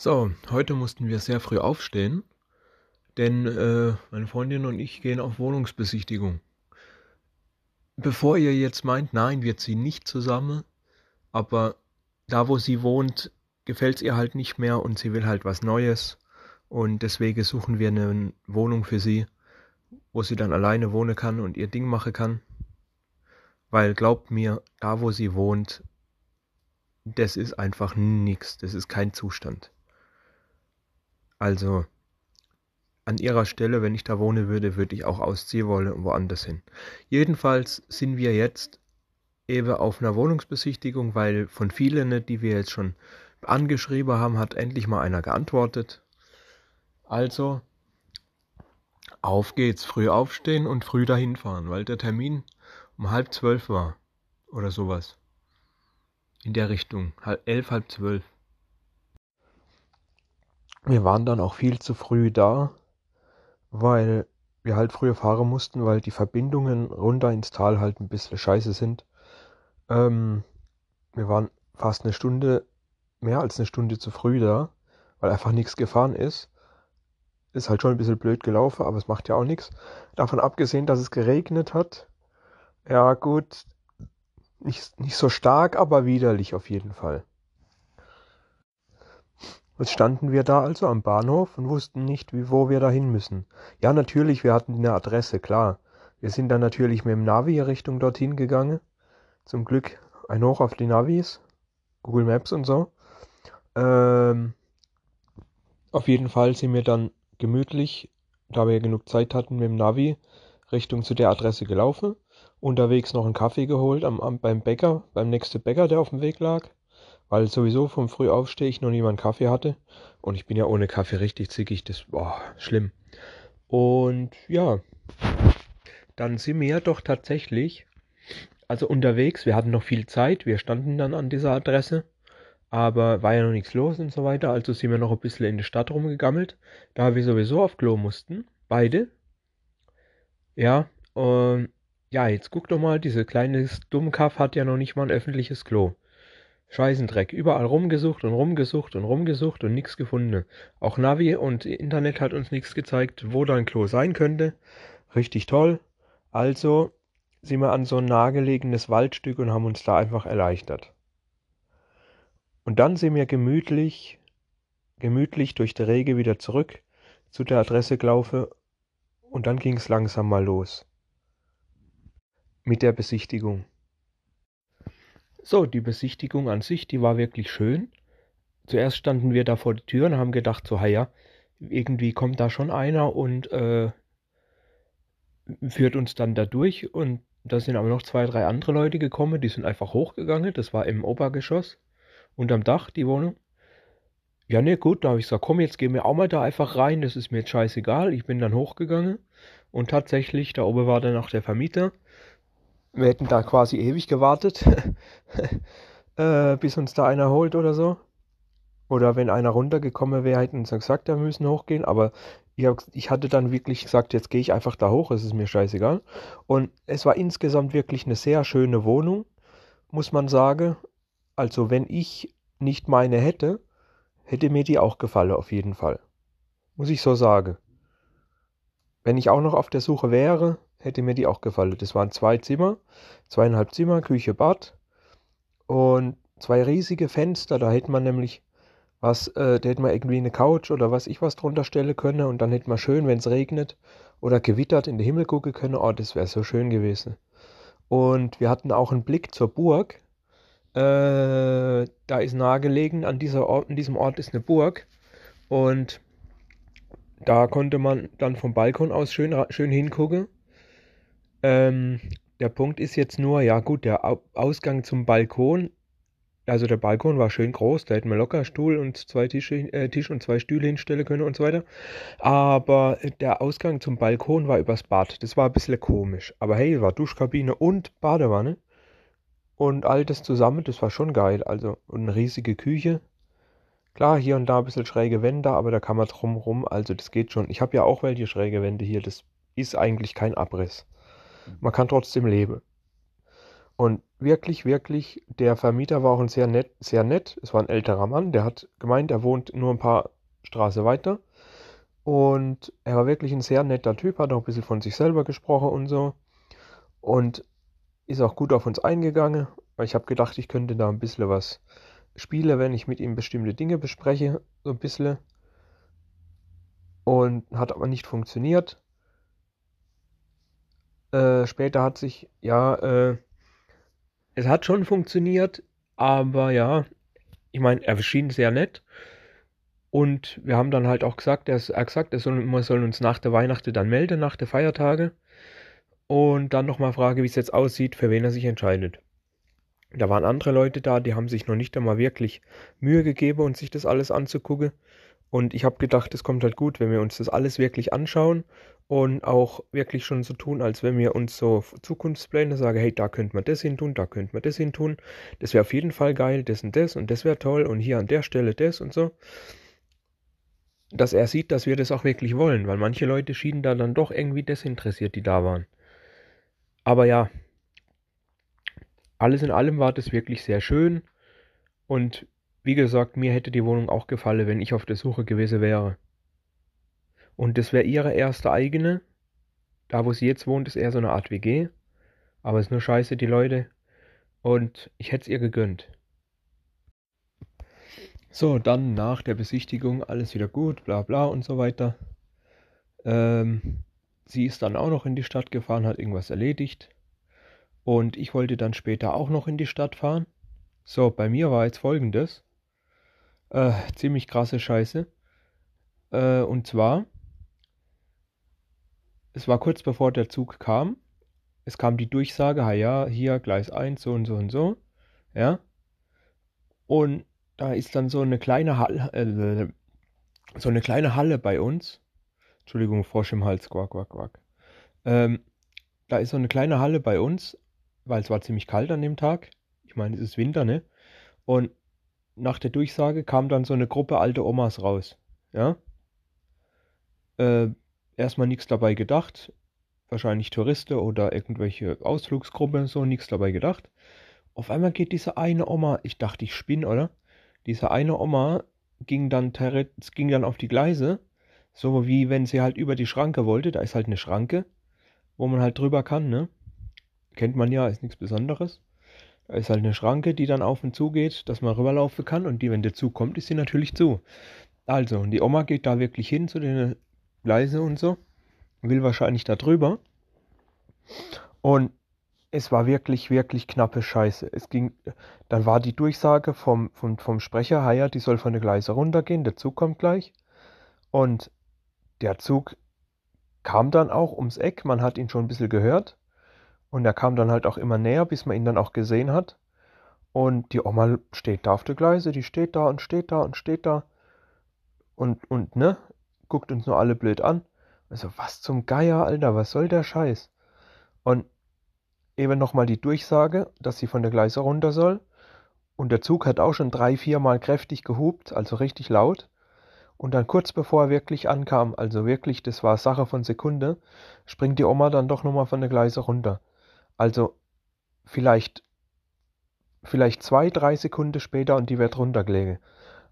So, heute mussten wir sehr früh aufstehen, denn äh, meine Freundin und ich gehen auf Wohnungsbesichtigung. Bevor ihr jetzt meint, nein, wir ziehen nicht zusammen, aber da, wo sie wohnt, gefällt es ihr halt nicht mehr und sie will halt was Neues und deswegen suchen wir eine Wohnung für sie, wo sie dann alleine wohnen kann und ihr Ding machen kann. Weil glaubt mir, da wo sie wohnt, das ist einfach nichts, das ist kein Zustand. Also an ihrer Stelle, wenn ich da wohnen würde, würde ich auch ausziehen wollen und woanders hin. Jedenfalls sind wir jetzt eben auf einer Wohnungsbesichtigung, weil von vielen, die wir jetzt schon angeschrieben haben, hat endlich mal einer geantwortet. Also auf geht's, früh aufstehen und früh dahin fahren, weil der Termin um halb zwölf war oder sowas. In der Richtung, halb elf, halb zwölf. Wir waren dann auch viel zu früh da, weil wir halt früher fahren mussten, weil die Verbindungen runter ins Tal halt ein bisschen scheiße sind. Ähm, wir waren fast eine Stunde, mehr als eine Stunde zu früh da, weil einfach nichts gefahren ist. Ist halt schon ein bisschen blöd gelaufen, aber es macht ja auch nichts. Davon abgesehen, dass es geregnet hat. Ja, gut. Nicht, nicht so stark, aber widerlich auf jeden Fall. Jetzt standen wir da also am Bahnhof und wussten nicht, wie, wo wir dahin müssen. Ja, natürlich, wir hatten eine Adresse, klar. Wir sind dann natürlich mit dem Navi Richtung dorthin gegangen. Zum Glück ein Hoch auf die Navis, Google Maps und so. Ähm, auf jeden Fall sind wir dann gemütlich, da wir genug Zeit hatten, mit dem Navi Richtung zu der Adresse gelaufen. Unterwegs noch einen Kaffee geholt am, am, beim Bäcker, beim nächsten Bäcker, der auf dem Weg lag weil sowieso vom Frühaufstehen ich noch niemand Kaffee hatte. Und ich bin ja ohne Kaffee richtig zickig, das war schlimm. Und ja, dann sind wir doch tatsächlich, also unterwegs, wir hatten noch viel Zeit, wir standen dann an dieser Adresse, aber war ja noch nichts los und so weiter, also sind wir noch ein bisschen in der Stadt rumgegammelt, da wir sowieso auf Klo mussten, beide. Ja, und ja, jetzt guck doch mal, diese kleine Dummkaff hat ja noch nicht mal ein öffentliches Klo. Scheißendreck. Überall rumgesucht und rumgesucht und rumgesucht und nichts gefunden. Auch Navi und Internet hat uns nichts gezeigt, wo da ein Klo sein könnte. Richtig toll. Also sind wir an so ein nahegelegenes Waldstück und haben uns da einfach erleichtert. Und dann sind wir gemütlich, gemütlich durch die Rege wieder zurück zu der Adresse gelaufen und dann ging es langsam mal los. Mit der Besichtigung. So, die Besichtigung an sich, die war wirklich schön. Zuerst standen wir da vor der Tür und haben gedacht, so, ja, irgendwie kommt da schon einer und äh, führt uns dann da durch. Und da sind aber noch zwei, drei andere Leute gekommen, die sind einfach hochgegangen. Das war im Obergeschoss, unterm Dach, die Wohnung. Ja, ne, gut, da habe ich gesagt, komm, jetzt gehen wir auch mal da einfach rein, das ist mir jetzt scheißegal. Ich bin dann hochgegangen und tatsächlich, da oben war dann auch der Vermieter wir hätten da quasi ewig gewartet, äh, bis uns da einer holt oder so. Oder wenn einer runtergekommen wäre, hätten uns gesagt, wir müssen hochgehen. Aber ich, hab, ich hatte dann wirklich gesagt, jetzt gehe ich einfach da hoch, es ist mir scheißegal. Und es war insgesamt wirklich eine sehr schöne Wohnung, muss man sagen. Also wenn ich nicht meine hätte, hätte mir die auch gefallen, auf jeden Fall. Muss ich so sagen. Wenn ich auch noch auf der Suche wäre, hätte mir die auch gefallen. Das waren zwei Zimmer, zweieinhalb Zimmer, Küche, Bad und zwei riesige Fenster. Da hätte man nämlich was, äh, da hätte man irgendwie eine Couch oder was ich was drunter stellen können und dann hätte man schön, wenn es regnet oder gewittert, in den Himmel gucken können. Oh, das wäre so schön gewesen. Und wir hatten auch einen Blick zur Burg. Äh, da ist nahegelegen, an, dieser Ort, an diesem Ort ist eine Burg. Und da konnte man dann vom Balkon aus schön, schön hingucken. Ähm, der Punkt ist jetzt nur, ja gut, der Ausgang zum Balkon, also der Balkon war schön groß, da hätten wir locker Stuhl und zwei Tische, äh, Tisch und zwei Stühle hinstellen können und so weiter. Aber der Ausgang zum Balkon war übers Bad. Das war ein bisschen komisch. Aber hey, war Duschkabine und Badewanne. Und all das zusammen, das war schon geil. Also eine riesige Küche. Klar, hier und da ein bisschen schräge Wände, aber da kann man drum rum. Also das geht schon. Ich habe ja auch welche schräge Wände hier. Das ist eigentlich kein Abriss. Man kann trotzdem leben. Und wirklich, wirklich, der Vermieter war auch ein sehr nett, sehr nett. Es war ein älterer Mann, der hat gemeint, er wohnt nur ein paar Straße weiter. Und er war wirklich ein sehr netter Typ, hat auch ein bisschen von sich selber gesprochen und so. Und ist auch gut auf uns eingegangen. Ich habe gedacht, ich könnte da ein bisschen was spielen, wenn ich mit ihm bestimmte Dinge bespreche. So ein bisschen. Und hat aber nicht funktioniert. Äh, später hat sich, ja, äh, es hat schon funktioniert, aber ja, ich meine, er schien sehr nett. Und wir haben dann halt auch gesagt, er, hat gesagt, er soll, wir sollen uns nach der Weihnachten dann melden, nach der Feiertage. Und dann nochmal frage, wie es jetzt aussieht, für wen er sich entscheidet. Da waren andere Leute da, die haben sich noch nicht einmal wirklich Mühe gegeben und sich das alles anzugucken. Und ich habe gedacht, es kommt halt gut, wenn wir uns das alles wirklich anschauen und auch wirklich schon so tun, als wenn wir uns so Zukunftspläne sagen, hey, da könnte man das hin tun, da könnte man das hin tun. Das wäre auf jeden Fall geil, das und das und das wäre toll und hier an der Stelle das und so. Dass er sieht, dass wir das auch wirklich wollen, weil manche Leute schienen da dann doch irgendwie desinteressiert, die da waren. Aber ja, alles in allem war das wirklich sehr schön und wie gesagt, mir hätte die Wohnung auch gefallen, wenn ich auf der Suche gewesen wäre. Und das wäre ihre erste eigene. Da, wo sie jetzt wohnt, ist eher so eine Art WG. Aber ist nur scheiße, die Leute. Und ich hätte es ihr gegönnt. So, dann nach der Besichtigung alles wieder gut, bla bla und so weiter. Ähm, sie ist dann auch noch in die Stadt gefahren, hat irgendwas erledigt. Und ich wollte dann später auch noch in die Stadt fahren. So, bei mir war jetzt folgendes. Äh, ziemlich krasse Scheiße. Äh, und zwar, es war kurz bevor der Zug kam. Es kam die Durchsage, ha ja, hier Gleis 1, so und so und so. Ja. Und da ist dann so eine kleine Halle, äh, so eine kleine Halle bei uns. Entschuldigung, Frosch im Hals, quack, quack, quack. Ähm, da ist so eine kleine Halle bei uns, weil es war ziemlich kalt an dem Tag. Ich meine, es ist Winter, ne? Und nach der Durchsage kam dann so eine Gruppe alte Omas raus. Ja. Äh, erstmal nichts dabei gedacht. Wahrscheinlich Touristen oder irgendwelche Ausflugsgruppe, so nichts dabei gedacht. Auf einmal geht diese eine Oma, ich dachte, ich spinne, oder? Diese eine Oma ging dann, ging dann auf die Gleise, so wie wenn sie halt über die Schranke wollte. Da ist halt eine Schranke, wo man halt drüber kann, ne? Kennt man ja, ist nichts Besonderes. Ist halt eine Schranke, die dann auf und zu geht, dass man rüberlaufen kann. Und die, wenn der Zug kommt, ist sie natürlich zu. Also, und die Oma geht da wirklich hin zu den Gleise und so. Will wahrscheinlich da drüber. Und es war wirklich, wirklich knappe Scheiße. Es ging, dann war die Durchsage vom, vom, vom Sprecher, Haya, die soll von der Gleise runtergehen, der Zug kommt gleich. Und der Zug kam dann auch ums Eck, man hat ihn schon ein bisschen gehört. Und er kam dann halt auch immer näher, bis man ihn dann auch gesehen hat. Und die Oma steht da auf der Gleise, die steht da und steht da und steht da. Und, und, ne, guckt uns nur alle blöd an. Also, was zum Geier, Alter, was soll der Scheiß? Und eben nochmal die Durchsage, dass sie von der Gleise runter soll. Und der Zug hat auch schon drei, viermal kräftig gehupt, also richtig laut. Und dann kurz bevor er wirklich ankam, also wirklich, das war Sache von Sekunde, springt die Oma dann doch nochmal von der Gleise runter. Also vielleicht, vielleicht zwei, drei Sekunden später und die wird runtergelegen.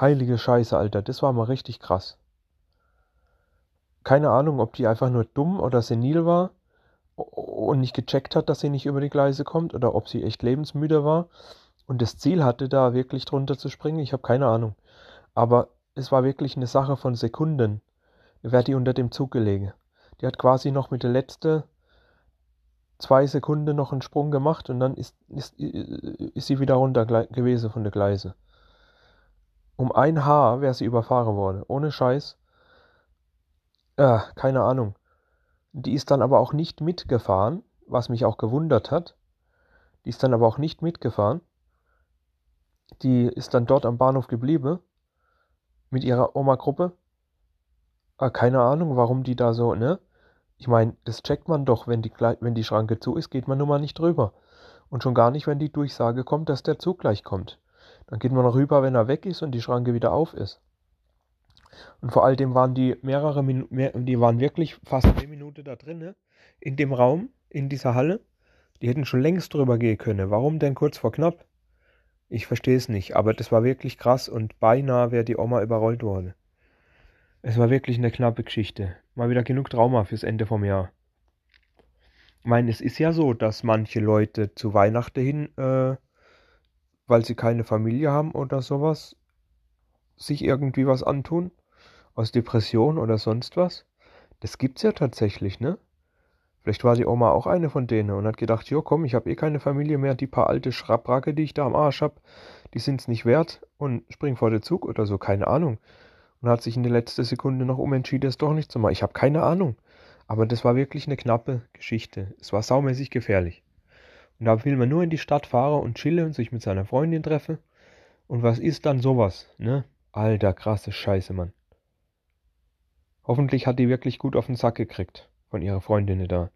Heilige Scheiße, Alter, das war mal richtig krass. Keine Ahnung, ob die einfach nur dumm oder senil war und nicht gecheckt hat, dass sie nicht über die Gleise kommt oder ob sie echt lebensmüde war und das Ziel hatte, da wirklich drunter zu springen. Ich habe keine Ahnung. Aber es war wirklich eine Sache von Sekunden. Wäre die unter dem Zug gelegen. Die hat quasi noch mit der letzten zwei Sekunden noch einen Sprung gemacht und dann ist, ist, ist sie wieder runter gewesen von der Gleise. Um ein Haar wäre sie überfahren worden. Ohne Scheiß. Äh, keine Ahnung. Die ist dann aber auch nicht mitgefahren, was mich auch gewundert hat. Die ist dann aber auch nicht mitgefahren. Die ist dann dort am Bahnhof geblieben. Mit ihrer Oma-Gruppe. Äh, keine Ahnung, warum die da so, ne? Ich meine, das checkt man doch, wenn die, wenn die Schranke zu ist, geht man nun mal nicht drüber. Und schon gar nicht, wenn die Durchsage kommt, dass der Zug gleich kommt. Dann geht man rüber, wenn er weg ist und die Schranke wieder auf ist. Und vor allem waren die mehrere Minuten, die waren wirklich fast eine Minute da drin, in dem Raum, in dieser Halle. Die hätten schon längst drüber gehen können. Warum denn kurz vor knapp? Ich verstehe es nicht, aber das war wirklich krass und beinahe wäre die Oma überrollt worden. Es war wirklich eine knappe Geschichte. Mal wieder genug Trauma fürs Ende vom Jahr. Ich meine, es ist ja so, dass manche Leute zu Weihnachten hin, äh, weil sie keine Familie haben oder sowas, sich irgendwie was antun. Aus Depression oder sonst was. Das gibt's ja tatsächlich, ne? Vielleicht war die Oma auch eine von denen und hat gedacht, jo komm, ich habe eh keine Familie mehr, die paar alte Schrabracke, die ich da am Arsch hab, die sind's nicht wert und spring vor den Zug oder so, keine Ahnung. Und hat sich in der letzten Sekunde noch umentschieden, es doch nicht zu machen. Ich habe keine Ahnung. Aber das war wirklich eine knappe Geschichte. Es war saumäßig gefährlich. Und da will man nur in die Stadt fahren und chillen und sich mit seiner Freundin treffen. Und was ist dann sowas, ne? Alter, krasse Scheiße, Mann. Hoffentlich hat die wirklich gut auf den Sack gekriegt von ihrer Freundin da.